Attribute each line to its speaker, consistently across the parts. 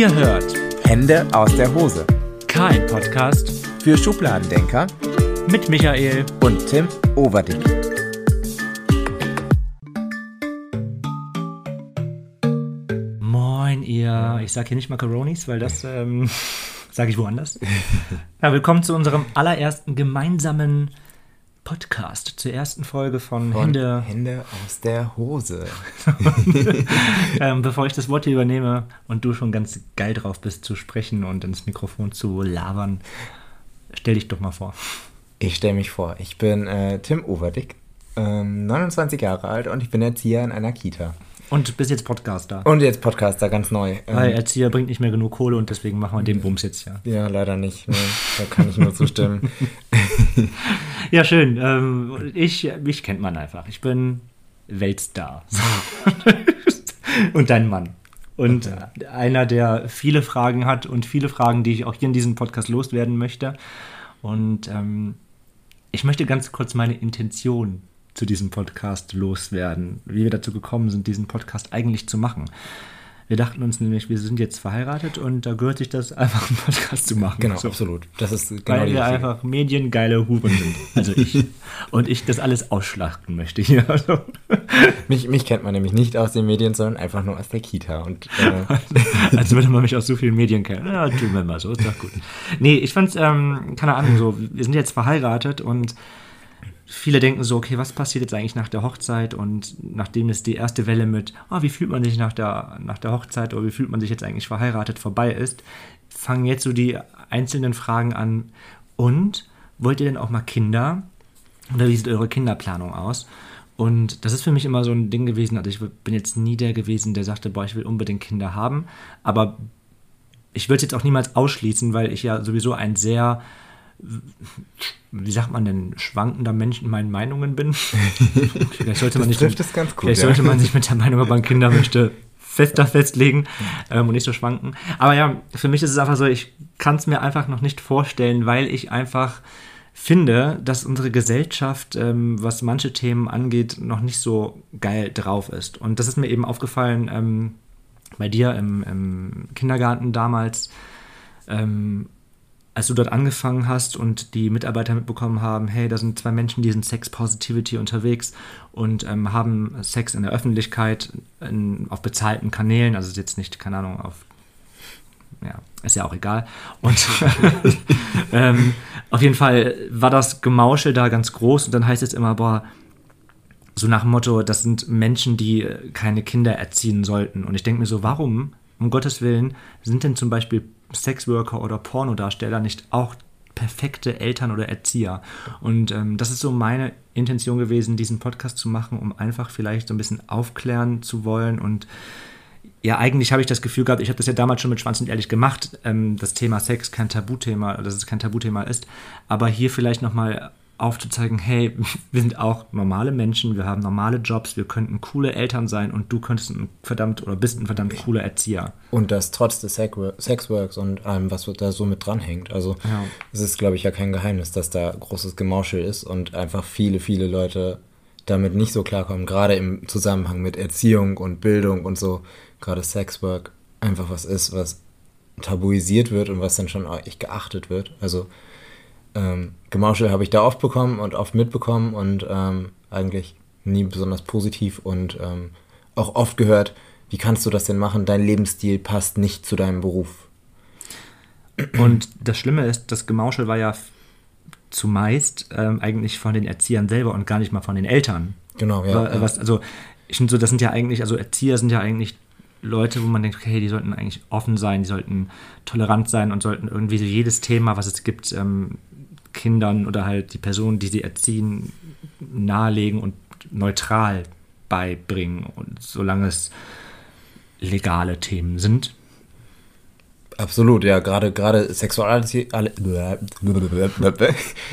Speaker 1: Ihr hört
Speaker 2: Hände aus der Hose.
Speaker 1: kein Podcast
Speaker 2: Für Schubladendenker
Speaker 1: mit Michael.
Speaker 2: und Tim Overdick.
Speaker 1: Moin, ihr. Ich sage hier nicht Macaronis, weil das ähm, sage ich woanders. Ja, willkommen zu unserem allerersten gemeinsamen Podcast, zur ersten Folge von,
Speaker 2: Von
Speaker 1: Hände.
Speaker 2: Hände aus der Hose.
Speaker 1: Ähm, bevor ich das Wort hier übernehme und du schon ganz geil drauf bist zu sprechen und ins Mikrofon zu labern, stell dich doch mal vor.
Speaker 2: Ich stelle mich vor, ich bin äh, Tim Overdick, ähm, 29 Jahre alt und ich bin Erzieher in einer Kita.
Speaker 1: Und bist jetzt Podcaster.
Speaker 2: Und jetzt Podcaster, ganz neu. Ähm,
Speaker 1: Weil Erzieher bringt nicht mehr genug Kohle und deswegen machen wir den Bums jetzt ja.
Speaker 2: ja, leider nicht. Nee, da kann ich nur zustimmen.
Speaker 1: Ja, schön. Ähm, ich, mich kennt man einfach. Ich bin Weltstar. und dein Mann. Und äh, einer, der viele Fragen hat und viele Fragen, die ich auch hier in diesem Podcast loswerden möchte. Und ähm, ich möchte ganz kurz meine Intention zu diesem Podcast loswerden, wie wir dazu gekommen sind, diesen Podcast eigentlich zu machen. Wir dachten uns nämlich, wir sind jetzt verheiratet und da gehört sich das einfach, einen Podcast zu machen.
Speaker 2: Genau,
Speaker 1: So.
Speaker 2: absolut. Das ist genau
Speaker 1: Weil wir einfach mediengeile Huren sind. Also ich. Und ich das alles ausschlachten möchte hier. Also,
Speaker 2: mich, mich kennt man nämlich nicht aus den Medien, sondern einfach nur aus der Kita. Und äh,
Speaker 1: als würde man mich aus so vielen Medien kennen. Ja, tun wir mal so, ist doch gut. Nee, ich fand's, ähm, keine Ahnung, so, wir sind jetzt verheiratet und viele denken so, okay, was passiert jetzt eigentlich nach der Hochzeit? Und nachdem es die erste Welle mit, ah, wie fühlt man sich nach der, nach der Hochzeit oder wie fühlt man sich jetzt eigentlich verheiratet vorbei ist, fangen jetzt so die einzelnen Fragen an. Und wollt ihr denn auch mal Kinder? Oder wie sieht eure Kinderplanung aus? Und das ist für mich immer so ein Ding gewesen. Also ich bin jetzt nie der gewesen, der sagte, boah, ich will unbedingt Kinder haben. Aber ich würde es jetzt auch niemals ausschließen, weil ich ja sowieso ein sehr, wie sagt man denn, schwankender Mensch in meinen Meinungen bin. vielleicht sollte man nicht,
Speaker 2: ganz gut,
Speaker 1: vielleicht
Speaker 2: ja.
Speaker 1: sollte man sich mit der Meinung, ob man Kinder möchte, fester festlegen ähm, und nicht so schwanken. Aber ja, für mich ist es einfach so, ich kann es mir einfach noch nicht vorstellen, weil ich einfach finde, dass unsere Gesellschaft, ähm, was manche Themen angeht, noch nicht so geil drauf ist. Und das ist mir eben aufgefallen ähm, bei dir im, im Kindergarten damals, ähm, als du dort angefangen hast und die Mitarbeiter mitbekommen haben, hey, da sind zwei Menschen, die sind Sex Positivity unterwegs und ähm, haben Sex in der Öffentlichkeit in, auf bezahlten Kanälen, also jetzt nicht, keine Ahnung, auf ja, ist ja auch egal. Und ähm, auf jeden Fall war das Gemauschel da ganz groß und dann heißt es immer, boah, so nach dem Motto, das sind Menschen, die keine Kinder erziehen sollten. Und ich denke mir so, warum, um Gottes Willen, sind denn zum Beispiel Sexworker oder Pornodarsteller nicht auch perfekte Eltern oder Erzieher? Und ähm, das ist so meine Intention gewesen, diesen Podcast zu machen, um einfach vielleicht so ein bisschen aufklären zu wollen und ja, eigentlich habe ich das Gefühl gehabt, ich habe das ja damals schon mit Schwanz und Ehrlich gemacht, ähm, das Thema Sex kein Tabuthema, dass es kein Tabuthema ist, aber hier vielleicht nochmal aufzuzeigen, hey, wir sind auch normale Menschen, wir haben normale Jobs, wir könnten coole Eltern sein und du könntest ein verdammt oder bist ein verdammt cooler Erzieher.
Speaker 2: Und das trotz des Sex- Sexworks und allem, was da so mit dranhängt. Also
Speaker 1: Ja.
Speaker 2: es ist, glaube ich, ja kein Geheimnis, dass da großes Gemauschel ist und einfach viele, viele Leute damit nicht so klarkommen, gerade im Zusammenhang mit Erziehung und Bildung und so, gerade Sexwork einfach was ist, was tabuisiert wird und was dann schon auch echt geachtet wird. Also ähm, Gemauschel habe ich da oft bekommen und oft mitbekommen und ähm, eigentlich nie besonders positiv und ähm, auch oft gehört, wie kannst du das denn machen? Dein Lebensstil passt nicht zu deinem Beruf.
Speaker 1: Und das Schlimme ist, das Gemauschel war ja zumeist ähm, eigentlich von den Erziehern selber und gar nicht mal von den Eltern.
Speaker 2: Genau, ja.
Speaker 1: Was, also, ich finde so, das sind ja eigentlich, also Erzieher sind ja eigentlich Leute, wo man denkt, okay, die sollten eigentlich offen sein, die sollten tolerant sein und sollten irgendwie so jedes Thema, was es gibt, ähm, Kindern oder halt die Personen, die sie erziehen, nahelegen und neutral beibringen. Und solange es legale Themen sind.
Speaker 2: Absolut, ja, gerade gerade Sexualität. alle-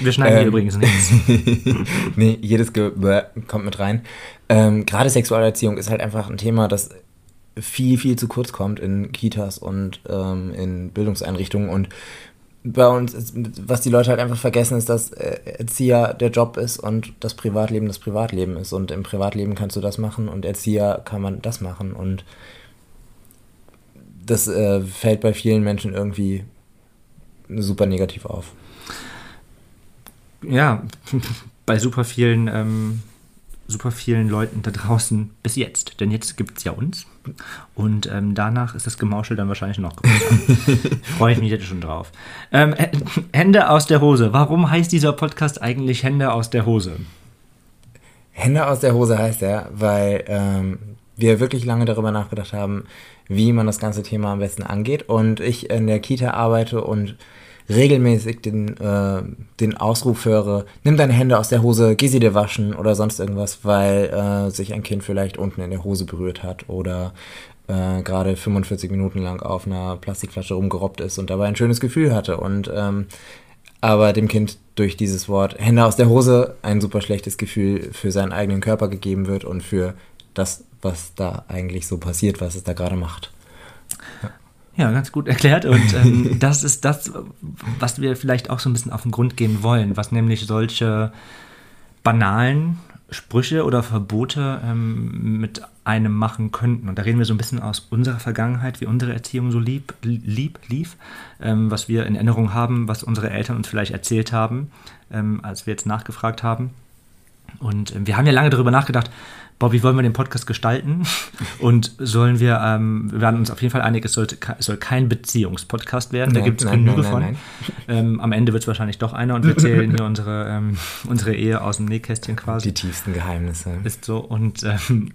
Speaker 1: Wir schneiden hier
Speaker 2: Ähm,
Speaker 1: übrigens nichts.
Speaker 2: nee, jedes Ge kommt mit rein. Ähm, gerade Sexualerziehung ist halt einfach ein Thema, das viel, viel zu kurz kommt in Kitas und ähm, in Bildungseinrichtungen. Und bei uns, was die Leute halt einfach vergessen, ist, dass äh, Erzieher der Job ist und das Privatleben das Privatleben ist. Und im Privatleben kannst du das machen und Erzieher kann man das machen. Und das äh, fällt bei vielen Menschen irgendwie super negativ auf.
Speaker 1: Ja, bei super vielen, ähm, super vielen Leuten da draußen bis jetzt. Denn jetzt gibt es ja uns. Und ähm, danach ist das Gemauschel dann wahrscheinlich noch größer. Freue ich mich jetzt schon drauf. Ähm, Hände aus der Hose. Warum heißt dieser Podcast eigentlich Hände aus der Hose?
Speaker 2: Hände aus der Hose heißt er, weil ähm, wir wirklich lange darüber nachgedacht haben, wie man das ganze Thema am besten angeht. Und ich in der Kita arbeite und regelmäßig den, äh, den Ausruf höre, nimm deine Hände aus der Hose, geh sie dir waschen oder sonst irgendwas, weil äh, sich ein Kind vielleicht unten in der Hose berührt hat oder äh, gerade 45 Minuten lang auf einer Plastikflasche rumgerobbt ist und dabei ein schönes Gefühl hatte. Und ähm, aber dem Kind durch dieses Wort Hände aus der Hose ein super schlechtes Gefühl für seinen eigenen Körper gegeben wird und für das, was da eigentlich so passiert, was es da gerade macht.
Speaker 1: Ja. Ganz gut erklärt. Und ähm, das ist das, was wir vielleicht auch so ein bisschen auf den Grund gehen wollen, was nämlich solche banalen Sprüche oder Verbote ähm, mit einem machen könnten. Und da reden wir so ein bisschen aus unserer Vergangenheit, wie unsere Erziehung so lieb, lieb lief, ähm, was wir in Erinnerung haben, was unsere Eltern uns vielleicht erzählt haben, ähm, als wir jetzt nachgefragt haben. Und ähm, wir haben ja lange darüber nachgedacht, Bob, wie wollen wir den Podcast gestalten? Und sollen wir, ähm, wir werden uns auf jeden Fall einig, es, sollte, es soll kein Beziehungspodcast werden, nein, da gibt es genüge von. Nein, ähm, am Ende wird es wahrscheinlich doch einer und wir erzählen hier unsere, ähm, unsere Ehe aus dem Nähkästchen quasi.
Speaker 2: Die tiefsten Geheimnisse.
Speaker 1: Ist so. Und ähm,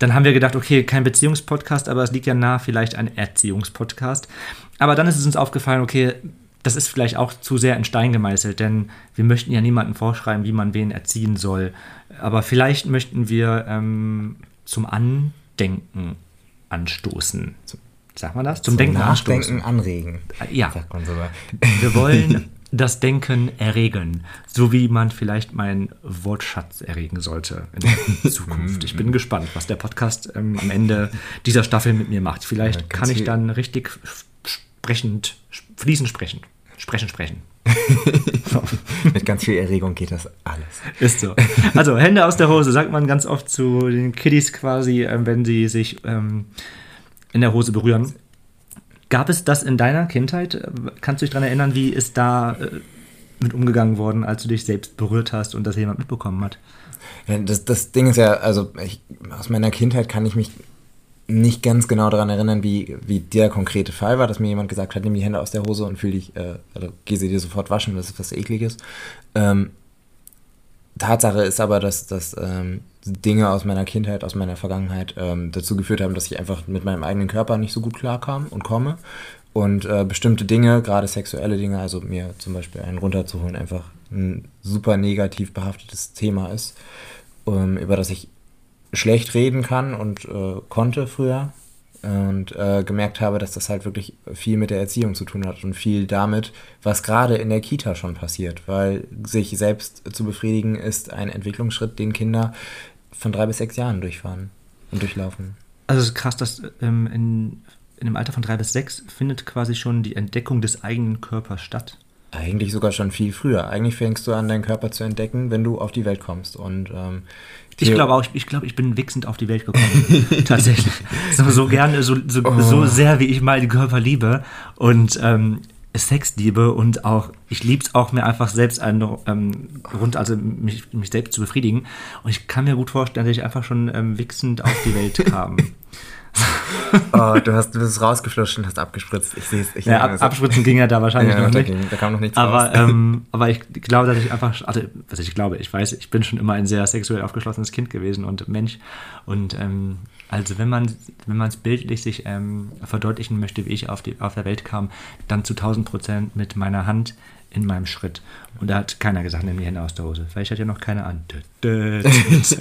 Speaker 1: dann haben wir gedacht, okay, kein Beziehungspodcast, aber es liegt ja nah, vielleicht ein Erziehungspodcast. Aber dann ist es uns aufgefallen, okay, das ist vielleicht auch zu sehr in Stein gemeißelt, denn wir möchten ja niemandem vorschreiben, wie man wen erziehen soll. Aber vielleicht möchten wir ähm, zum Andenken anstoßen. Sagt man das?
Speaker 2: Zum, zum Denken Nachdenken anstoßen. anregen.
Speaker 1: Äh, ja. Sagt man sogar. Wir wollen das Denken erregen, so wie man vielleicht meinen Wortschatz erregen sollte in der Zukunft. Ich bin gespannt, was der Podcast ähm, am Ende dieser Staffel mit mir macht. Vielleicht ja, kann ich dann richtig sprechend, fließend sprechen. Sprechen, sprechen.
Speaker 2: Mit ganz viel Erregung geht das alles.
Speaker 1: Ist so. Also Hände aus der Hose sagt man ganz oft zu den Kiddies quasi, äh, wenn sie sich ähm, in der Hose berühren. Gab es das in deiner Kindheit? Kannst du dich daran erinnern, wie ist da äh, mit umgegangen worden, als du dich selbst berührt hast und das jemand mitbekommen hat?
Speaker 2: Ja, das, das Ding ist ja, also ich, aus meiner Kindheit kann ich mich nicht ganz genau daran erinnern, wie, wie der konkrete Fall war, dass mir jemand gesagt hat, nimm die Hände aus der Hose und fühl dich, äh, also geh sie dir sofort waschen, das ist was Ekliges. Ähm, Tatsache ist aber, dass, dass ähm, Dinge aus meiner Kindheit, aus meiner Vergangenheit ähm, dazu geführt haben, dass ich einfach mit meinem eigenen Körper nicht so gut klarkam und komme. Und äh, bestimmte Dinge, gerade sexuelle Dinge, also mir zum Beispiel einen runterzuholen, einfach ein super negativ behaftetes Thema ist, ähm, über das ich schlecht reden kann und äh, konnte früher und äh, gemerkt habe, dass das halt wirklich viel mit der Erziehung zu tun hat und viel damit, was gerade in der Kita schon passiert, weil sich selbst zu befriedigen ist ein Entwicklungsschritt, den Kinder von drei bis sechs Jahren durchfahren und durchlaufen.
Speaker 1: Also es ist krass, dass ähm, in, in dem Alter von drei bis sechs findet quasi schon die Entdeckung des eigenen Körpers statt.
Speaker 2: Eigentlich sogar schon viel früher. Eigentlich fängst du an, deinen Körper zu entdecken, wenn du auf die Welt kommst. Und ähm,
Speaker 1: ich glaube auch, ich, ich glaube, ich bin wichsend auf die Welt gekommen. Tatsächlich. So, so gerne, so, so, oh. so sehr, wie ich meinen Körper liebe und ähm, Sex liebe und auch, ich liebe es auch, mir einfach selbst einen, ähm, rund, also mich, mich selbst zu befriedigen. Und ich kann mir gut vorstellen, dass ich einfach schon ähm, wichsend auf die Welt kam.
Speaker 2: oh, du, hast, du bist rausgefluscht und hast abgespritzt. Ich sehe es.
Speaker 1: Ja, ab, abspritzen ging ja da wahrscheinlich ja, noch
Speaker 2: da
Speaker 1: nicht.
Speaker 2: Ging, da kam noch nichts
Speaker 1: aber. Ähm, aber ich glaube, dass ich einfach, also was ich glaube, ich weiß, ich bin schon immer ein sehr sexuell aufgeschlossenes Kind gewesen und Mensch. Und ähm, also wenn man wenn man es bildlich sich ähm, verdeutlichen möchte, wie ich auf, die, auf der Welt kam, dann zu 1000 Prozent mit meiner Hand in meinem Schritt. Und da hat keiner gesagt, nimm die Hände aus der Hose. Vielleicht hat ja noch keiner an. also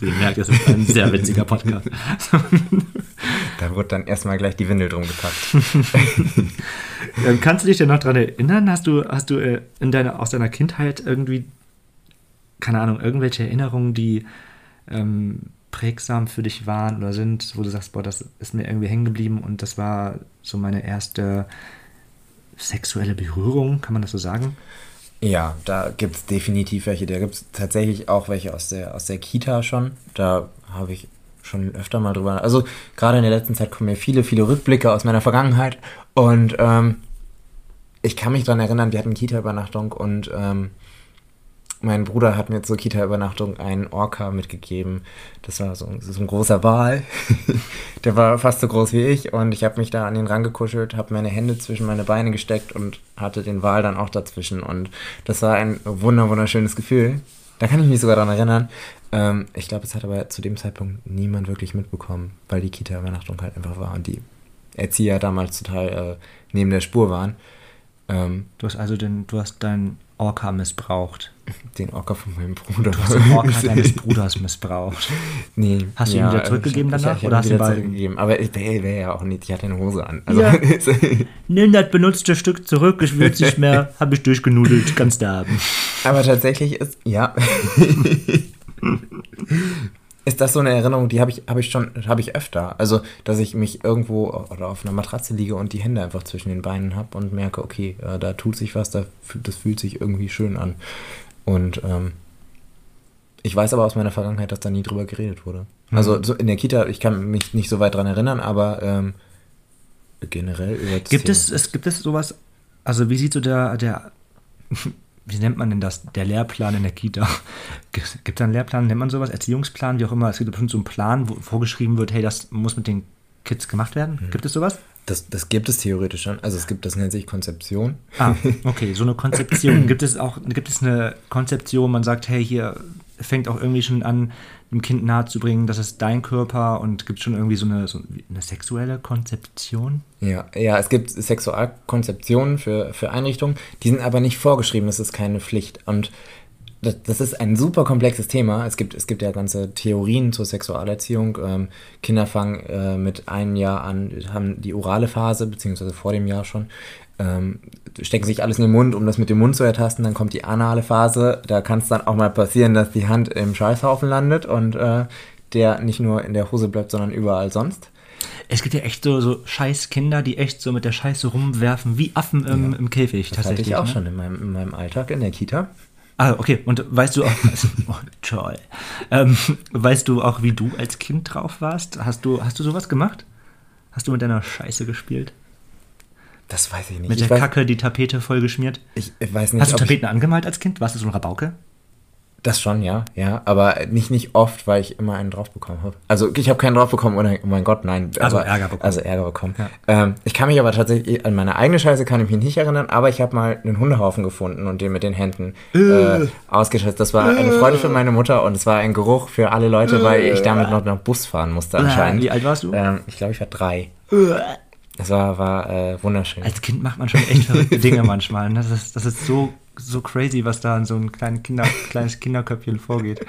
Speaker 1: ihr merkt, das ist ein sehr witziger Podcast.
Speaker 2: da wurde dann erstmal gleich die Windel drum gepackt.
Speaker 1: Ähm, kannst du dich denn noch daran erinnern? Hast du, hast du äh, in deiner, aus deiner Kindheit irgendwie, keine Ahnung, irgendwelche Erinnerungen, die ähm, prägsam für dich waren oder sind, wo du sagst, boah, das ist mir irgendwie hängen geblieben und das war so meine erste sexuelle Berührung, kann man das so sagen?
Speaker 2: Ja, da gibt es definitiv welche. Da gibt es tatsächlich auch welche aus der, aus der Kita schon. Da habe ich schon öfter mal drüber. Also gerade in der letzten Zeit kommen mir viele, viele Rückblicke aus meiner Vergangenheit und ähm, ich kann mich daran erinnern, wir hatten Kita-Übernachtung und ähm, mein Bruder hat mir zur Kita-Übernachtung einen Orca mitgegeben. Das war so, so ein großer Wal. Der war fast so groß wie ich und ich habe mich da an den rangekuschelt, habe meine Hände zwischen meine Beine gesteckt und hatte den Wal dann auch dazwischen. Und das war ein wunder wunderschönes Gefühl. Da kann ich mich sogar daran erinnern. Ähm, ich glaube, es hat aber zu dem Zeitpunkt niemand wirklich mitbekommen, weil die Kita-Übernachtung halt einfach war und die Erzieher damals total äh, neben der Spur waren.
Speaker 1: Ähm, du hast also den, du hast deinen Orca missbraucht.
Speaker 2: Den Orca von meinem Bruder.
Speaker 1: Du hast den Orca deines Bruders missbraucht.
Speaker 2: Nee.
Speaker 1: Hast du ihn wieder zurückgegeben ich, danach? Ich, ich oder hast du ihn
Speaker 2: zurückgegeben? Aber ich wäre wär ja auch nicht, ich hatte eine Hose an. Also,
Speaker 1: ja. Nimm das benutzte Stück zurück, ich will es nicht mehr, habe ich durchgenudelt, ganz da haben.
Speaker 2: Aber tatsächlich ist, ja. Ist das so eine Erinnerung, die habe ich, hab ich schon, habe ich öfter. Also, dass ich mich irgendwo oder auf einer Matratze liege und die Hände einfach zwischen den Beinen habe und merke, okay, da tut sich was, da, das fühlt sich irgendwie schön an. Und ähm, ich weiß aber aus meiner Vergangenheit, dass da nie drüber geredet wurde. Mhm. Also so in der Kita, ich kann mich nicht so weit dran erinnern, aber ähm, generell über
Speaker 1: das Gibt es, es, gibt es sowas, also wie sieht so der, der wie nennt man denn das, der Lehrplan in der Kita? Gibt es einen Lehrplan, nennt man sowas, Erziehungsplan, wie auch immer? Es gibt bestimmt so einen Plan, wo vorgeschrieben wird, hey, das muss mit den Kids gemacht werden. Mhm. Gibt es sowas?
Speaker 2: Das, das gibt es theoretisch schon. Also es gibt, das nennt sich Konzeption.
Speaker 1: Ah, okay, so eine Konzeption. gibt es auch, gibt es eine Konzeption, man sagt, hey, hier fängt auch irgendwie schon an, dem Kind nahezubringen, das ist dein Körper und gibt schon irgendwie so eine, so eine sexuelle Konzeption?
Speaker 2: Ja, ja, es gibt Sexualkonzeptionen für, für Einrichtungen, die sind aber nicht vorgeschrieben, das ist keine Pflicht. Und das, das ist ein super komplexes Thema. Es gibt, es gibt ja ganze Theorien zur Sexualerziehung. Ähm, Kinder fangen äh, mit einem Jahr an, haben die orale Phase, beziehungsweise vor dem Jahr schon ähm, stecken sich alles in den Mund, um das mit dem Mund zu ertasten. Dann kommt die anale Phase. Da kann es dann auch mal passieren, dass die Hand im Scheißhaufen landet und äh, der nicht nur in der Hose bleibt, sondern überall sonst.
Speaker 1: Es gibt ja echt so, so scheiß Kinder, die echt so mit der Scheiße rumwerfen, wie Affen im, ja, im Käfig.
Speaker 2: Das hatte ich auch ne? schon in meinem, in meinem Alltag in der Kita.
Speaker 1: Ah, okay. Und weißt du auch, oh, toll. Ähm, weißt du auch, wie du als Kind drauf warst? Hast du, hast du sowas gemacht? Hast du mit deiner Scheiße gespielt?
Speaker 2: Das weiß ich nicht.
Speaker 1: Mit
Speaker 2: ich
Speaker 1: der weiß, Kacke die Tapete vollgeschmiert?
Speaker 2: Ich, ich weiß nicht.
Speaker 1: Hast du Tapeten ich, angemalt als Kind? Warst du so ein Rabauke?
Speaker 2: Das schon, ja, ja, aber nicht, nicht oft, weil ich immer einen drauf bekommen habe. Also ich habe keinen drauf bekommen, oder, oh mein Gott, nein.
Speaker 1: Also aber, Ärger bekommen.
Speaker 2: Also Ärger bekommen. Ja. Ähm, ich kann mich aber tatsächlich, an meine eigene Scheiße kann ich mich nicht erinnern, aber ich habe mal einen Hundehaufen gefunden und den mit den Händen äh, äh ausgeschätzt. Das war eine Freude für meine Mutter und es war ein Geruch für alle Leute, weil ich damit noch, noch Bus fahren musste anscheinend.
Speaker 1: Wie alt warst du?
Speaker 2: Ähm, ich glaube, ich war drei. Das war, war äh, wunderschön.
Speaker 1: Als Kind macht man schon echt verrückte Dinge manchmal. Ne? Das ist, das ist so, so crazy, was da in so einem kleinen Kinder, kleines Kinderköpfchen vorgeht.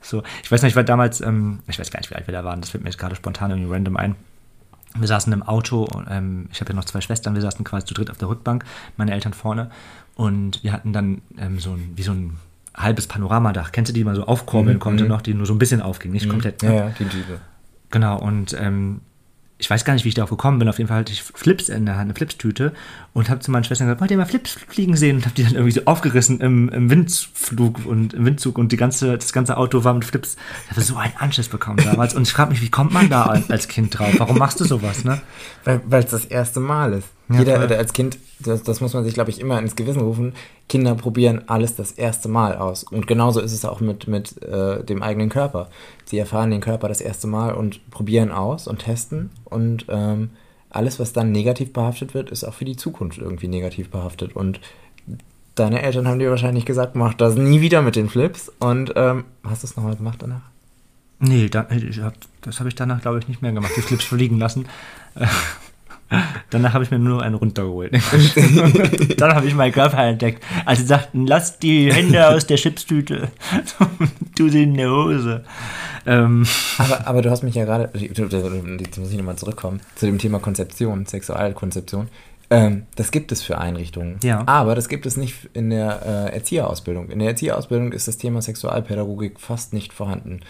Speaker 1: So, ich weiß nicht, ich war damals, ähm, ich weiß gar nicht, wie alt wir da waren, das fällt mir jetzt gerade spontan irgendwie random ein. Wir saßen im Auto, ähm, ich habe ja noch zwei Schwestern, wir saßen quasi zu dritt auf der Rückbank, meine Eltern vorne. Und wir hatten dann ähm, so ein, wie so ein halbes Panoramadach. Kennst du die, die man so aufkurbeln mhm, konnte mhm. noch, die nur so ein bisschen aufging, nicht mhm. komplett.
Speaker 2: Ne? Ja, die Jeep.
Speaker 1: Genau, und ähm, ich weiß gar nicht, wie ich darauf gekommen bin. Auf jeden Fall hatte ich Flips in der Hand, eine Flipstüte und habe zu meinen Schwestern gesagt, wollt ihr mal Flips fliegen sehen? Und habe die dann irgendwie so aufgerissen im, im Windflug und im Windzug und die ganze, das ganze Auto war mit Flips. Ich habe so einen Anschiss bekommen damals und ich frage mich, wie kommt man da als Kind drauf? Warum machst du sowas, ne?
Speaker 2: Weil es das erste Mal ist. Ja, Jeder, voll. als Kind, das, das muss man sich, glaube ich, immer ins Gewissen rufen, Kinder probieren alles das erste Mal aus. Und genauso ist es auch mit, mit äh, dem eigenen Körper. Sie erfahren den Körper das erste Mal und probieren aus und testen. Und ähm, alles, was dann negativ behaftet wird, ist auch für die Zukunft irgendwie negativ behaftet. Und deine Eltern haben dir wahrscheinlich gesagt, mach das nie wieder mit den Flips. Und ähm, hast du es nochmal gemacht danach?
Speaker 1: Nee, da, hab, das habe ich danach, glaube ich, nicht mehr gemacht. Die Flips fliegen lassen. Danach habe ich mir nur einen runtergeholt. Dann habe ich meinen Körper entdeckt. Als sie sagten, lass die Hände aus der Chipstüte. tu sie in die Hose.
Speaker 2: Ähm. Aber, aber du hast mich ja gerade, jetzt muss ich nochmal zurückkommen, zu dem Thema Konzeption, Sexualkonzeption. Ähm, das gibt es für Einrichtungen.
Speaker 1: Ja.
Speaker 2: Aber das gibt es nicht in der äh, Erzieherausbildung. In der Erzieherausbildung ist das Thema Sexualpädagogik fast nicht vorhanden.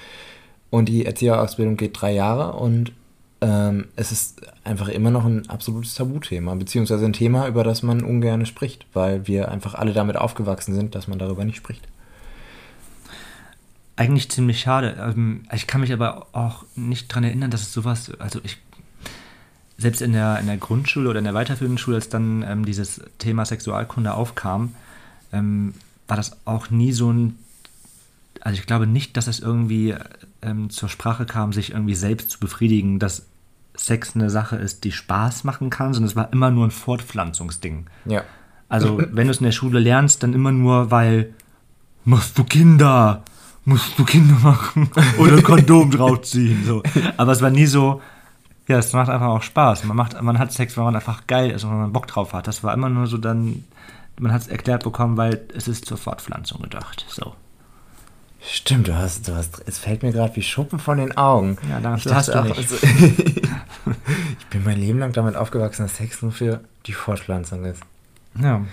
Speaker 2: Und die Erzieherausbildung geht drei Jahre und ähm, es ist einfach immer noch ein absolutes Tabuthema, beziehungsweise ein Thema, über das man ungern spricht, weil wir einfach alle damit aufgewachsen sind, dass man darüber nicht spricht.
Speaker 1: eigentlich ziemlich schade. Ähm, ich kann mich aber auch nicht daran erinnern, dass es sowas, also ich, selbst in der, in der Grundschule oder in der weiterführenden Schule, als dann ähm, dieses Thema Sexualkunde aufkam, ähm, war das auch nie so ein, also ich glaube nicht, dass es irgendwie ähm, zur Sprache kam, sich irgendwie selbst zu befriedigen, dass Sex eine Sache ist, die Spaß machen kann, sondern es war immer nur ein Fortpflanzungsding.
Speaker 2: Ja.
Speaker 1: Also, wenn du es in der Schule lernst, dann immer nur, weil machst du Kinder, musst du Kinder machen oder Kondom draufziehen. So. Aber es war nie so, ja, es macht einfach auch Spaß. Man, macht, man hat Sex, weil man einfach geil ist und weil man Bock drauf hat. Das war immer nur so dann, man hat es erklärt bekommen, weil es ist zur Fortpflanzung gedacht. So.
Speaker 2: Stimmt, du hast, du hast, es fällt mir gerade wie Schuppen von den Augen.
Speaker 1: Ja, danke,
Speaker 2: ich
Speaker 1: hast du
Speaker 2: auch, also, ich bin mein Leben lang damit aufgewachsen, dass Sex nur für die Fortpflanzung ist.
Speaker 1: Ja.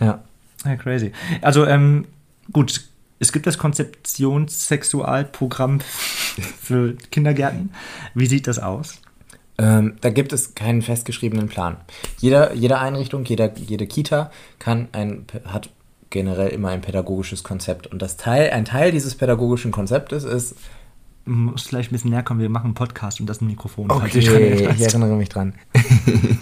Speaker 2: Ja.
Speaker 1: Ja, crazy. Also, ähm, gut, es gibt das Konzeptionssexualprogramm für Kindergärten. Wie sieht das aus?
Speaker 2: Ähm, da gibt es keinen festgeschriebenen Plan. Jeder, jede Einrichtung, jeder, jede Kita kann ein, hat generell immer ein pädagogisches Konzept. Und das Teil, ein Teil dieses pädagogischen Konzeptes ist,
Speaker 1: Du musst vielleicht ein bisschen näher kommen, wir machen einen Podcast und das ein Mikrofon. dran erinnerst.
Speaker 2: ich erinnere mich dran.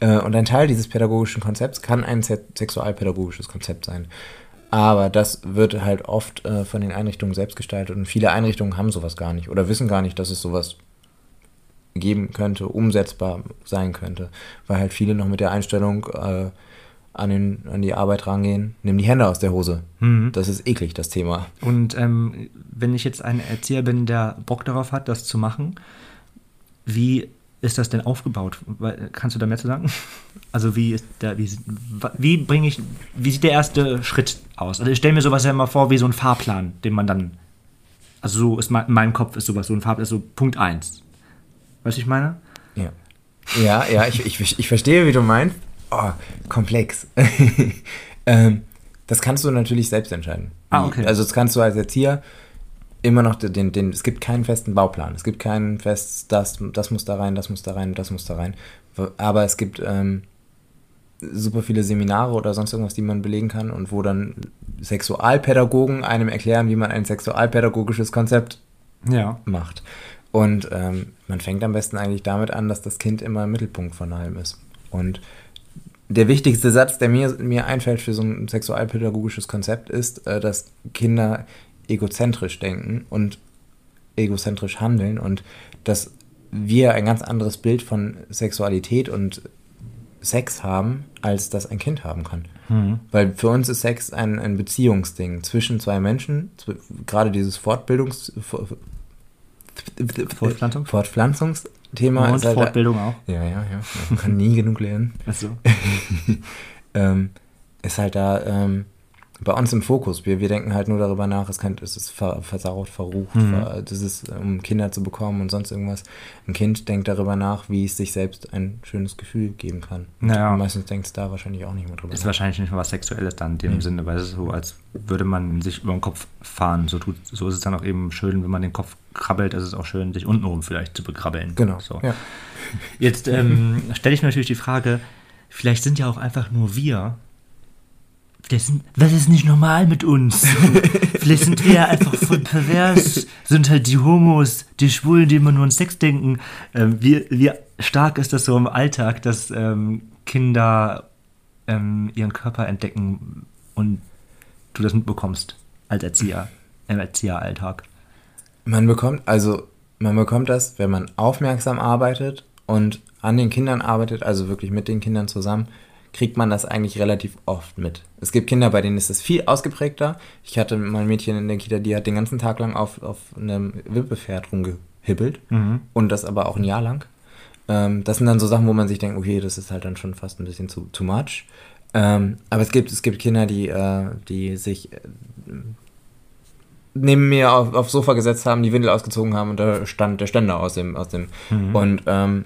Speaker 2: Äh, und ein Teil dieses pädagogischen Konzepts kann ein se- sexualpädagogisches Konzept sein. Aber das wird halt oft äh, von den Einrichtungen selbst gestaltet und viele Einrichtungen haben sowas gar nicht oder wissen gar nicht, dass es sowas geben könnte, umsetzbar sein könnte, weil halt viele noch mit der Einstellung äh, an, den, an die Arbeit rangehen, nimm die Hände aus der Hose.
Speaker 1: Mhm.
Speaker 2: Das ist eklig, das Thema.
Speaker 1: Und ähm, wenn ich jetzt ein Erzieher bin, der Bock darauf hat, das zu machen, wie ist das denn aufgebaut? Kannst du da mehr zu sagen? Also wie ist der, wie, wie bringe ich, wie sieht der erste Schritt aus? Also ich stelle mir sowas ja immer vor wie so ein Fahrplan, den man dann, also so ist mein, in meinem Kopf ist sowas, so ein Fahrplan, ist so Punkt 1. Weißt du, ich meine?
Speaker 2: Ja. Ja, ja, ich, ich, ich verstehe, wie du meinst. Oh, komplex. ähm, das kannst du natürlich selbst entscheiden.
Speaker 1: Ah, okay.
Speaker 2: Also das kannst du als Erzieher immer noch den, den, es gibt keinen festen Bauplan. Es gibt keinen fest, das, das muss da rein, das muss da rein, das muss da rein. Aber es gibt ähm, super viele Seminare oder sonst irgendwas, die man belegen kann und wo dann Sexualpädagogen einem erklären, wie man ein sexualpädagogisches Konzept
Speaker 1: Ja.
Speaker 2: macht. Und ähm, man fängt am besten eigentlich damit an, dass das Kind immer im Mittelpunkt von allem ist. Und der wichtigste Satz, der mir, mir einfällt für so ein sexualpädagogisches Konzept, ist, äh, dass Kinder egozentrisch denken und egozentrisch handeln und dass wir ein ganz anderes Bild von Sexualität und Sex haben, als das ein Kind haben kann.
Speaker 1: Mhm.
Speaker 2: Weil für uns ist Sex ein, ein Beziehungsding zwischen zwei Menschen, gerade dieses Fortbildungs... For,
Speaker 1: Fortpflanzung?
Speaker 2: Fortpflanzungsthema
Speaker 1: Und
Speaker 2: ist halt
Speaker 1: Fortbildung auch.
Speaker 2: Ja, ja, ja. Man kann nie genug lernen.
Speaker 1: Achso.
Speaker 2: ähm, ist halt da ähm, bei uns im Fokus. Wir, wir denken halt nur darüber nach, es, kann, es ist ver, versaut, verrucht,
Speaker 1: Mhm.
Speaker 2: ver, das ist, um Kinder zu bekommen und sonst irgendwas. Ein Kind denkt darüber nach, wie es sich selbst ein schönes Gefühl geben kann. Und
Speaker 1: Naja.
Speaker 2: Meistens denkt es da wahrscheinlich auch nicht mehr drüber
Speaker 1: Ist
Speaker 2: nach.
Speaker 1: wahrscheinlich nicht mal was Sexuelles dann in dem
Speaker 2: Nee.
Speaker 1: Sinne, weil es ist so, als würde man sich über den Kopf fahren. So, tut, so ist es dann auch eben schön, wenn man den Kopf krabbelt, ist es auch schön, sich untenrum vielleicht zu bekrabbeln.
Speaker 2: Genau.
Speaker 1: So.
Speaker 2: Ja.
Speaker 1: Jetzt ähm, stelle ich mir natürlich die Frage, vielleicht sind ja auch einfach nur wir. Das, was ist nicht normal mit uns? vielleicht sind wir ja einfach voll pervers, sind halt die Homos, die Schwulen, die immer nur an Sex denken. Ähm, wie, wie stark ist das so im Alltag, dass ähm, Kinder ähm, ihren Körper entdecken und du das mitbekommst als Erzieher, im Erzieheralltag?
Speaker 2: Man bekommt, also man bekommt das, wenn man aufmerksam arbeitet und an den Kindern arbeitet, also wirklich mit den Kindern zusammen, kriegt man das eigentlich relativ oft mit. Es gibt Kinder, bei denen ist das viel ausgeprägter. Ich hatte mal ein Mädchen in der Kita, die hat den ganzen Tag lang auf, auf einem Wippepferd rumgehibbelt
Speaker 1: Mhm.
Speaker 2: und das aber auch ein Jahr lang. Ähm, das sind dann so Sachen, wo man sich denkt, okay, das ist halt dann schon fast ein bisschen zu too much. Ähm, aber es gibt, es gibt Kinder, die, äh, die sich äh, neben mir auf, aufs Sofa gesetzt haben, die Windel ausgezogen haben und da stand der Ständer aus dem, aus dem.
Speaker 1: Mhm.
Speaker 2: Und ähm,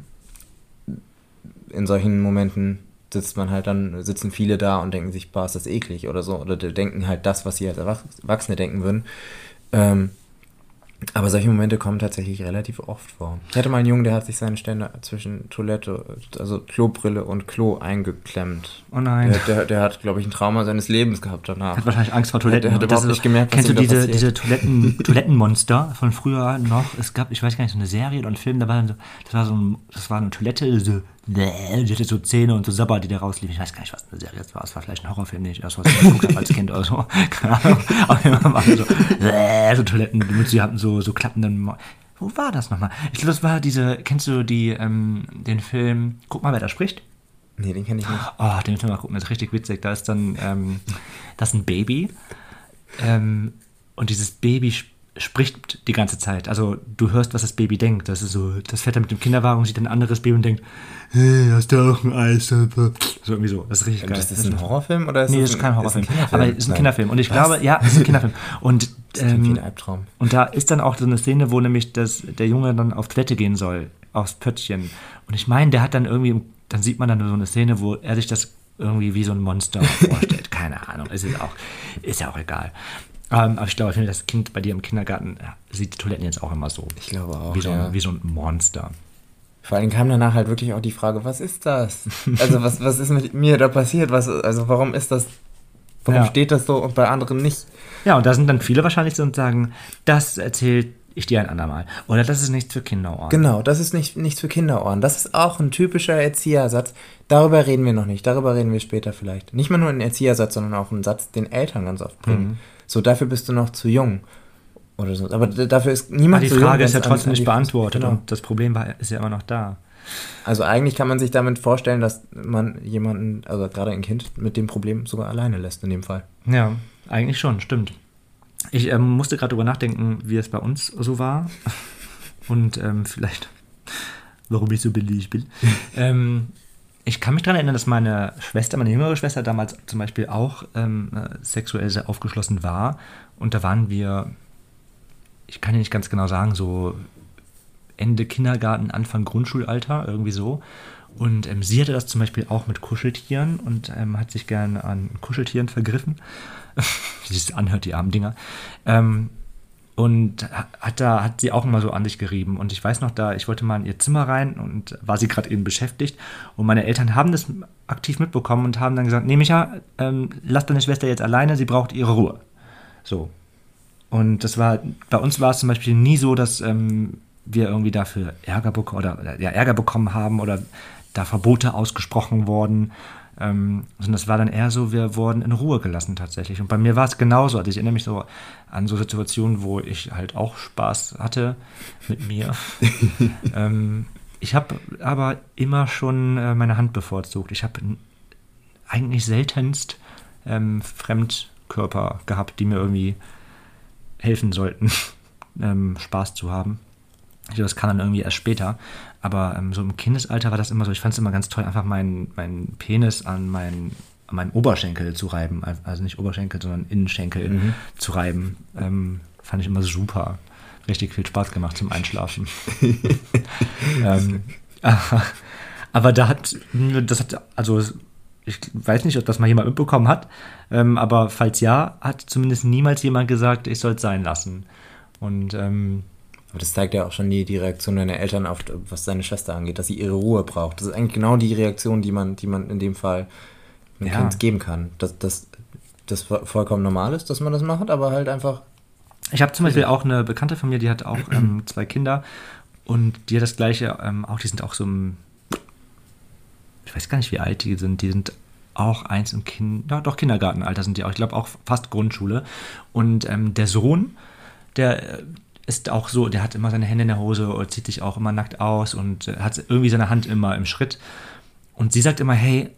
Speaker 2: in solchen Momenten sitzt man halt dann, sitzen viele da und denken sich, boah, ist das eklig oder so. Oder die denken halt das, was sie als Erwach- Erwachsene denken würden. Ähm, Aber solche Momente kommen tatsächlich relativ oft vor. Ich hatte mal einen Jungen, der hat sich seinen Ständer zwischen Toilette, also Klobrille und Klo eingeklemmt.
Speaker 1: Oh nein.
Speaker 2: Der, der, der hat, glaube ich, ein Trauma seines Lebens gehabt danach.
Speaker 1: Hat wahrscheinlich Angst vor Toiletten.
Speaker 2: Der hat überhaupt nicht gemerkt, was
Speaker 1: Kennst du diese, diese Toiletten, Toilettenmonster von früher noch? Es gab, ich weiß gar nicht, so eine Serie oder ein Film, da war dann so, das war so ein, das war eine Toilette, so, die hatte so Zähne und so Sabber, die da rausliefen. Ich weiß gar nicht, was eine Serie das war. Es war vielleicht ein Horrorfilm, den ich erst was ich geguckt habe als Kind oder so. Keine Ahnung. Fall waren so, bäh, so Toiletten, die mit- die hatten so, so klappenden, Mo- wo war das nochmal? Ich glaube, das war diese, kennst du die, ähm, den Film, guck mal, wer da spricht?
Speaker 2: Nee, den kenne ich nicht.
Speaker 1: Oh, den müssen wir mal gucken, das ist richtig witzig. Da ist dann, ähm, das ist ein Baby. Ähm, und dieses Baby sp- spricht die ganze Zeit. Also du hörst, was das Baby denkt. Das ist so, das fährt dann mit dem Kinderwagen sieht ein anderes Baby und denkt, hey, hast du auch ein Eis? So irgendwie so. Das ist richtig geil.
Speaker 2: Ist das ein Horrorfilm oder ist
Speaker 1: Nee,
Speaker 2: das
Speaker 1: ist kein Horrorfilm.
Speaker 2: Kinderfilm?
Speaker 1: aber es ist ein
Speaker 2: Nein.
Speaker 1: Kinderfilm. Und ich
Speaker 2: Was?
Speaker 1: glaube, ja, es ist ein Kinderfilm. Und ähm,
Speaker 2: ein Albtraum.
Speaker 1: und da ist dann auch so eine Szene, wo nämlich das, der Junge dann auf Toilette gehen soll, aufs Pöttchen. Und ich meine, der hat dann irgendwie, dann sieht man dann so eine Szene, wo er sich das irgendwie wie so ein Monster vorstellt. Keine Ahnung, ist, es auch, ist ja auch egal. Ähm, aber ich glaube, ich finde, das Kind bei dir im Kindergarten ja, sieht die Toiletten jetzt auch immer so.
Speaker 2: Ich glaube auch,
Speaker 1: Wie so,
Speaker 2: ja.
Speaker 1: ein, wie so ein Monster.
Speaker 2: Vor allem kam danach halt wirklich auch die Frage, was ist das? Also was, was ist mit mir da passiert? Was, also warum ist das, warum
Speaker 1: Ja.
Speaker 2: steht das so und bei anderen nicht?
Speaker 1: Ja, und da sind dann viele wahrscheinlich so und sagen, das erzählt ich dir ein andermal. Oder das ist nichts für Kinderohren.
Speaker 2: Genau, das ist nicht, nichts für Kinderohren. Das ist auch ein typischer Erziehersatz. Darüber reden wir noch nicht. Darüber reden wir später vielleicht. Nicht mal nur ein Erziehersatz, sondern auch ein Satz, den Eltern ganz oft bringen.
Speaker 1: Mhm.
Speaker 2: So, dafür bist du noch zu jung. Oder so. Aber dafür ist
Speaker 1: Aber
Speaker 2: niemand
Speaker 1: die
Speaker 2: zu jung.
Speaker 1: Frage ist ja trotzdem nicht
Speaker 2: die-
Speaker 1: beantwortet
Speaker 2: Genau.
Speaker 1: und das Problem war, ist ja immer noch da.
Speaker 2: Also eigentlich kann man sich damit vorstellen, dass man jemanden, also gerade ein Kind, mit dem Problem sogar alleine lässt in dem Fall.
Speaker 1: Ja, eigentlich schon, stimmt. Ich ähm, musste gerade drüber nachdenken, wie es bei uns so war. Und ähm, vielleicht, warum ich so billig bin. ähm, ich kann mich daran erinnern, dass meine Schwester, meine jüngere Schwester damals zum Beispiel auch ähm, äh, sexuell sehr aufgeschlossen war. Und da waren wir, ich kann ja nicht ganz genau sagen, so Ende Kindergarten, Anfang Grundschulalter, irgendwie so. Und ähm, sie hatte das zum Beispiel auch mit Kuscheltieren und ähm, hat sich gern an Kuscheltieren vergriffen. Wie sich das anhört, die armen Dinger. Ähm, und ha- hat da hat sie auch immer so an sich gerieben. Und ich weiß noch, da ich wollte mal in ihr Zimmer rein und war sie gerade eben beschäftigt. Und meine Eltern haben das aktiv mitbekommen und haben dann gesagt: Nee, Micha, ähm, lass deine Schwester jetzt alleine, sie braucht ihre Ruhe. So. Und das war, bei uns war es zum Beispiel nie so, dass ähm, wir irgendwie dafür Ärger bekommen oder ja, Ärger bekommen haben oder da Verbote ausgesprochen wurden. Ähm, sondern das war dann eher so, wir wurden in Ruhe gelassen tatsächlich. Und bei mir war es genauso. Also ich erinnere mich so an so Situationen, wo ich halt auch Spaß hatte mit mir. ähm, ich habe aber immer schon äh, meine Hand bevorzugt. Ich habe eigentlich seltenst ähm, Fremdkörper gehabt, die mir irgendwie helfen sollten, ähm, Spaß zu haben. Das kam dann irgendwie erst später. Aber ähm, so im Kindesalter war das immer so, ich fand es immer ganz toll, einfach meinen, meinen Penis an meinen, an meinen Oberschenkel zu reiben. Also nicht Oberschenkel, sondern Innenschenkel zu reiben. Ähm, fand ich immer super. Richtig viel Spaß gemacht zum Einschlafen. ähm, aber da hat, das hat, also ich weiß nicht, ob das mal jemand mitbekommen hat, ähm, aber falls ja, hat zumindest niemals jemand gesagt, ich soll es sein lassen. Und ähm,
Speaker 2: Aber das zeigt ja auch schon die, die Reaktion deiner Eltern auf, was seine Schwester angeht, dass sie ihre Ruhe braucht. Das ist eigentlich genau die Reaktion, die man, die man in dem Fall einem
Speaker 1: Ja.
Speaker 2: Kind geben kann. Dass das, das vo- vollkommen normal ist, dass man das macht, aber halt einfach.
Speaker 1: Ich habe zum Beispiel auch eine Bekannte von mir, die hat auch ähm, zwei Kinder und die hat das gleiche, ähm, auch die sind auch so im, ich weiß gar nicht, wie alt die sind, die sind auch eins im Kind, ja, doch Kindergartenalter sind die auch, ich glaube auch fast Grundschule. Und ähm, der Sohn, der äh, ist auch so, der hat immer seine Hände in der Hose oder zieht sich auch immer nackt aus und äh, hat irgendwie seine Hand immer im Schritt. Und sie sagt immer, hey,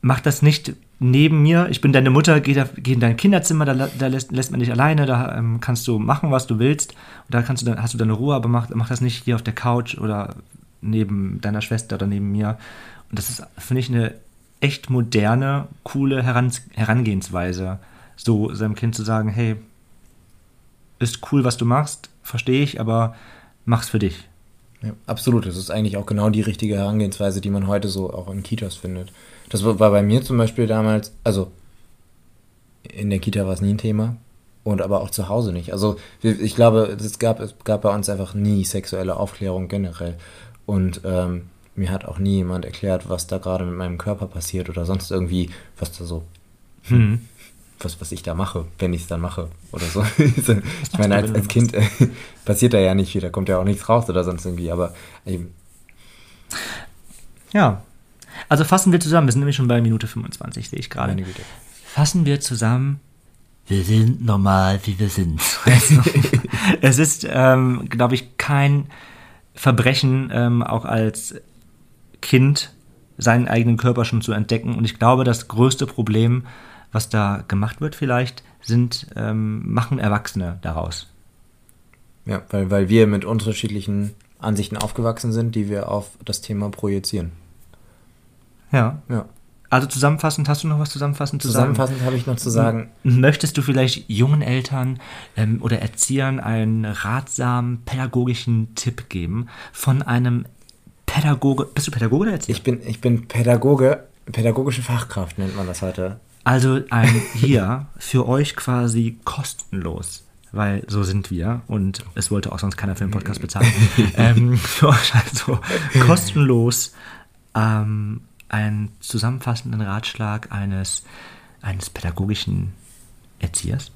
Speaker 1: mach das nicht neben mir. Ich bin deine Mutter, geh, da, geh in dein Kinderzimmer, da, da lässt, lässt man dich alleine, da ähm, kannst du machen, was du willst. Und da kannst du hast du deine Ruhe, aber mach, mach das nicht hier auf der Couch oder neben deiner Schwester oder neben mir. Und das ist, finde ich, eine echt moderne, coole Herangehensweise, so seinem Kind zu sagen, hey, ist cool, was du machst, verstehe ich, aber mach's für dich.
Speaker 2: Ja, absolut. Das ist eigentlich auch genau die richtige Herangehensweise, die man heute so auch in Kitas findet. Das war bei mir zum Beispiel damals, also in der Kita war es nie ein Thema. Und aber auch zu Hause nicht. Also ich glaube, es gab, es gab bei uns einfach nie sexuelle Aufklärung generell. Und ähm, mir hat auch nie jemand erklärt, was da gerade mit meinem Körper passiert oder sonst irgendwie, was da so, hm. Was, was ich da mache, wenn ich es dann mache oder so. ich meine, als, als Kind äh, passiert da ja nicht viel, da kommt ja auch nichts raus oder sonst irgendwie, aber eben.
Speaker 1: Ja. Also fassen wir zusammen, wir sind nämlich schon bei Minute 25, sehe ich gerade. Fassen wir zusammen, wir sind normal, wie wir sind. Also, es ist, ähm, glaube ich, kein Verbrechen, ähm, auch als Kind seinen eigenen Körper schon zu entdecken. Und ich glaube, das größte Problem, was da gemacht wird, vielleicht, sind, ähm, machen Erwachsene daraus.
Speaker 2: Ja, weil, weil wir mit unterschiedlichen Ansichten aufgewachsen sind, die wir auf das Thema projizieren.
Speaker 1: Ja. Ja. Also zusammenfassend, hast du noch was zusammenfassend
Speaker 2: zu zusammenfassend sagen? Zusammenfassend habe ich noch zu sagen.
Speaker 1: Möchtest du vielleicht jungen Eltern ähm, oder Erziehern einen ratsamen pädagogischen Tipp geben von einem Pädagoge? Bist du Pädagoge oder Erzieher?
Speaker 2: Ich bin, ich bin Pädagoge, pädagogische Fachkraft nennt man das heute.
Speaker 1: Also ein hier für euch quasi kostenlos weil so sind wir und es wollte auch sonst keiner für den Podcast bezahlen. ähm, für euch also kostenlos ähm, einen zusammenfassenden Ratschlag eines, eines pädagogischen Erziehers?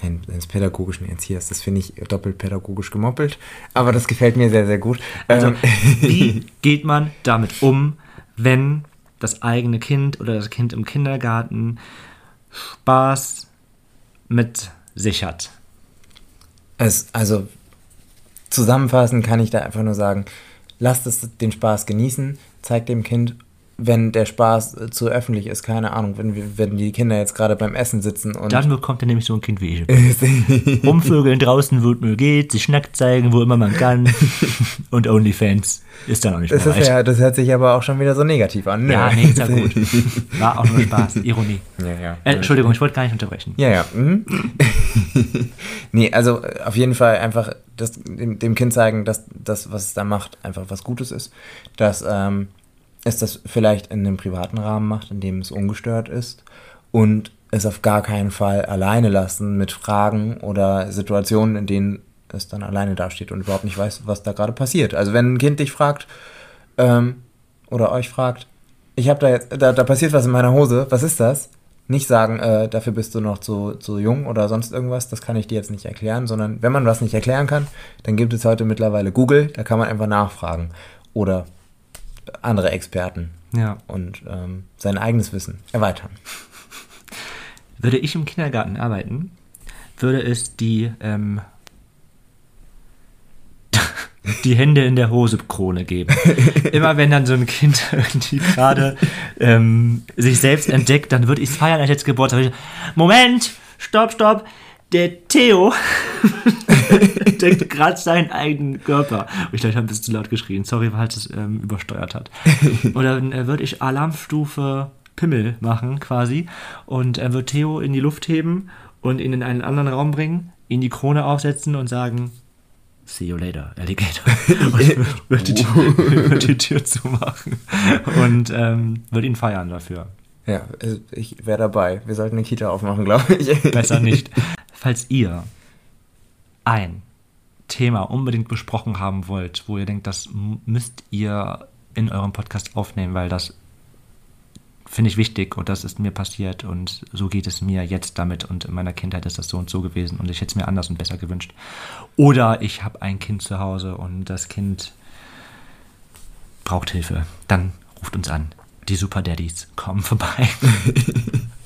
Speaker 2: Ein, eines pädagogischen Erziehers. Das finde ich doppelt pädagogisch gemoppelt, aber das gefällt mir sehr, sehr gut.
Speaker 1: Also, ähm, wie geht man damit um, wenn das eigene Kind oder das Kind im Kindergarten Spaß mit sich hat?
Speaker 2: Es, also zusammenfassend kann ich da einfach nur sagen, lasst es den Spaß genießen, zeigt dem Kind wenn der Spaß äh, zu öffentlich ist, keine Ahnung, wenn, wir, wenn die Kinder jetzt gerade beim Essen sitzen und.
Speaker 1: Dann bekommt er nämlich so ein Kind wie ich. Rumvögeln draußen, wo es mir geht, sich nackt zeigen, wo immer man kann. und OnlyFans ist dann auch nicht
Speaker 2: das
Speaker 1: mehr
Speaker 2: ist ja, Das hört sich aber auch schon wieder so negativ an.
Speaker 1: Ne? Ja, nee, ist ja gut. War auch nur Spaß, Ironie. Ja, ja. Äh, Entschuldigung, ich wollte gar nicht unterbrechen.
Speaker 2: Ja, ja. Mhm. nee, also äh, auf jeden Fall einfach das, dem, dem Kind zeigen, dass das, was es da macht, einfach was Gutes ist. Dass, ähm, es das vielleicht in einem privaten Rahmen macht, in dem es ungestört ist und es auf gar keinen Fall alleine lassen mit Fragen oder Situationen, in denen es dann alleine dasteht und überhaupt nicht weiß, was da gerade passiert. Also wenn ein Kind dich fragt ähm, oder euch fragt, ich habe da jetzt, da, da passiert was in meiner Hose, was ist das? Nicht sagen, äh, dafür bist du noch zu, zu jung oder sonst irgendwas, das kann ich dir jetzt nicht erklären, sondern wenn man was nicht erklären kann, dann gibt es heute mittlerweile Google, da kann man einfach nachfragen. Oder andere Experten
Speaker 1: ja.
Speaker 2: und ähm, sein eigenes Wissen erweitern.
Speaker 1: Würde ich im Kindergarten arbeiten, würde es die, ähm, die Hände in der Hose Krone geben. Immer wenn dann so ein Kind irgendwie gerade ähm, sich selbst entdeckt, dann würde ich es feiern als jetzt Geburtstag. Moment, stopp, stopp der Theo entdeckt gerade seinen eigenen Körper. Und ich glaube, ich habe ein bisschen zu laut geschrien. Sorry, weil es ähm, übersteuert hat. Und dann äh, würde ich Alarmstufe Pimmel machen quasi. Und er wird Theo in die Luft heben und ihn in einen anderen Raum bringen, ihn die Krone aufsetzen und sagen, See you later, Alligator. Und wird die, Tür, wird die Tür zumachen. Und ähm, wird ihn feiern dafür.
Speaker 2: Ja, ich wäre dabei. Wir sollten eine Kita aufmachen, glaube ich.
Speaker 1: Besser nicht. Falls ihr ein Thema unbedingt besprochen haben wollt, wo ihr denkt, das müsst ihr in eurem Podcast aufnehmen, weil das finde ich wichtig und das ist mir passiert und so geht es mir jetzt damit und in meiner Kindheit ist das so und so gewesen und ich hätte es mir anders und besser gewünscht. Oder ich habe ein Kind zu Hause und das Kind braucht Hilfe. Dann ruft uns an. Die Super Daddies kommen vorbei.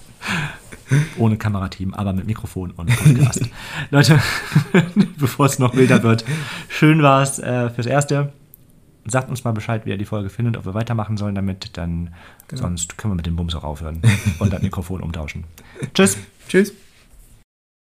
Speaker 1: Ohne Kamerateam, aber mit Mikrofon und Podcast. Leute, bevor es noch wilder wird, schön war es äh, fürs Erste. Sagt uns mal Bescheid, wie ihr die Folge findet, ob wir weitermachen sollen damit. Dann genau. sonst können wir mit dem Bums auch aufhören und das Mikrofon umtauschen. Tschüss.
Speaker 2: Tschüss.